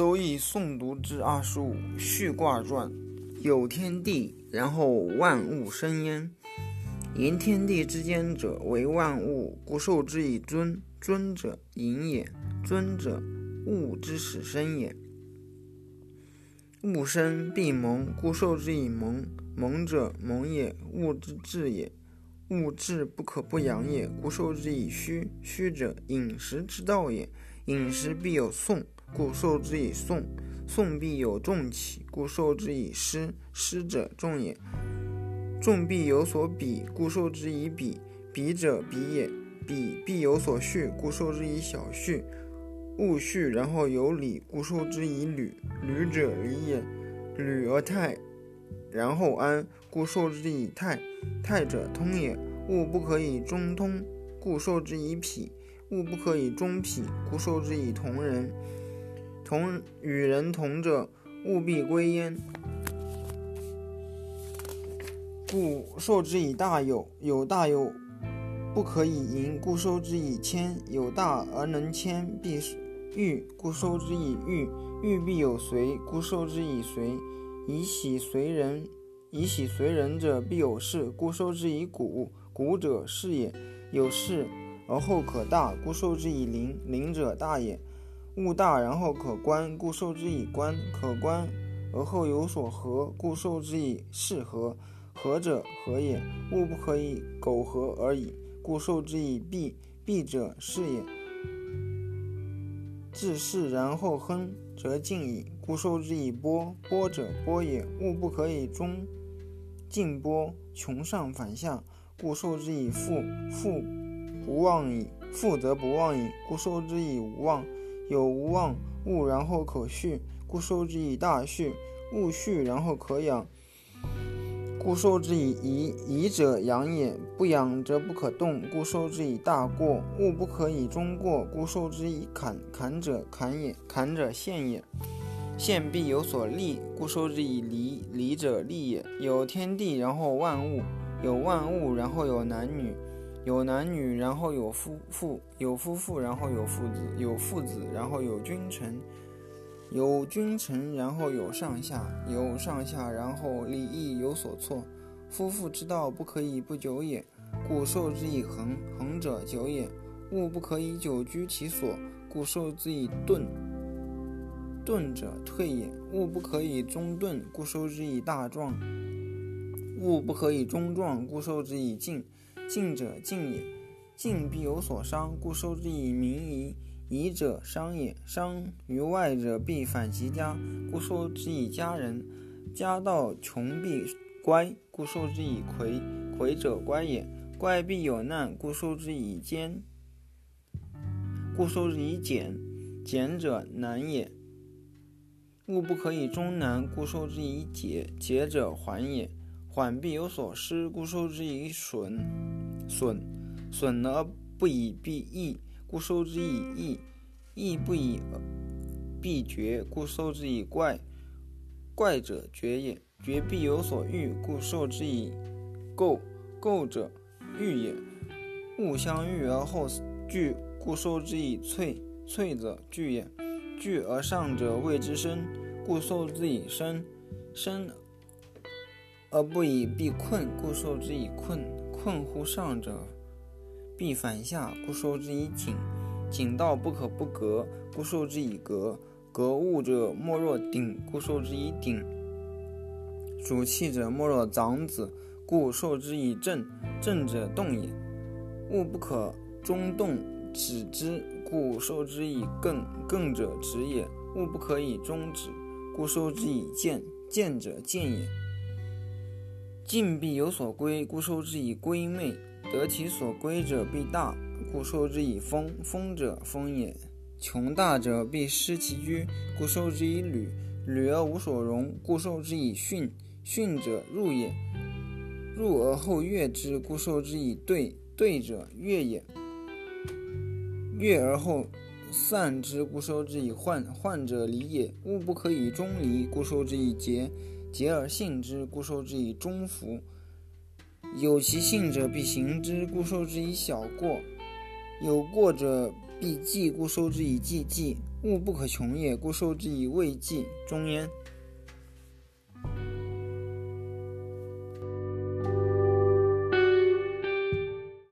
周易诵读之二十五序卦传，有天地，然后万物生焉。言天地之间者，为万物，故受之以尊。尊者隐也，尊者物之始生也。物生必萌，故受之以萌。萌者萌也，物之至也。物至不可不养也，故受之以虚。虚者饮食之道也，饮食必有讼。故受之以讼，讼必有重起，故受之以失。失者重也，重必有所比，故受之以比。比者比也，比必有所序，故受之以小序。物序然后有理，故受之以履。履者礼也，履而泰，然后安，故受之以泰。泰者通也，物不可以中通，故受之以否。物不可以中否，故受之以同人。同与人同者，务必归焉，故受之以大有。有大有，不可以盈，故受之以谦。有大而能谦，必欲，故受之以欲。欲必有随，故受之以随。以喜随人，以喜随人者，必有事，故受之以鼓。鼓者事也，有事而后可大，故受之以邻。邻者大也。物大然后可观，故受之以观；可观而后有所合，故受之以适合。合者合也，物不可以苟合而已，故受之以闭。闭者是也。至是然后亨，则进矣，故受之以波。波者波也，物不可以终进波，穷上反下，故受之以复。复不忘矣，复则不忘矣，故受之以无忘。有无忘物，然后可序，故受之以大序；物序，然后可养，故受之以宜。宜者养也，不养则不可动，故受之以大过。物不可以终过，故受之以坎。坎者坎也，坎者陷也。陷必有所利，故受之以离。离者利也。有天地，然后万物；有万物，然后有男女。有男女，然后有夫妇；有夫妇，然后有父子；有父子，然后有君臣；有君臣，然后有上下；有上下，然后礼义有所措。夫妇之道，不可以不久也，故受之以恒。恒者久也。物不可以久居其所，故受之以钝。钝者退也。物不可以中钝，故受之以大壮。物不可以中壮，故受之以静。近者近也，近必有所伤，故受之以民夷。夷者伤也，伤于外者必反其家，故受之以家人。家道穷必乖，故受之以魁。魁者乖也，乖必有难，故受之以坚。故受之以俭，俭者难也。物不可以终难，故受之以解。解者缓也，缓必有所失，故受之以损。损，损而不以必益，故受之以益；益不以必绝，故受之以怪。怪者绝也，绝必有所欲，故受之以垢。垢者欲也，物相遇而后聚，故受之以萃。萃者聚也，聚而上者谓之生，故受之以生。生而不以必困，故受之以困。困乎上者，必反下，故受之以井。井道不可不革，故受之以革。革物者，莫若鼎，故受之以鼎。主气者，莫若长子，故受之以正。正者动也。物不可中动止之，故受之以艮。艮者止也。物不可以终止，故受之以见。见者见也。进必有所归，故受之以归昧；得其所归者必大，故受之以丰。丰者丰也。穷大者必失其居，故受之以履。履而无所容，故受之以训。训者入也。入而后悦之，故受之以兑。兑者悦也。悦而后散之，故受之以患。患者离也。物不可以终离，故受之以节。节而信之，故受之以忠服；有其信者，必行之，故受之以小过。有过者必计，故受之以计计；物不可穷也，故受之以未计。终焉。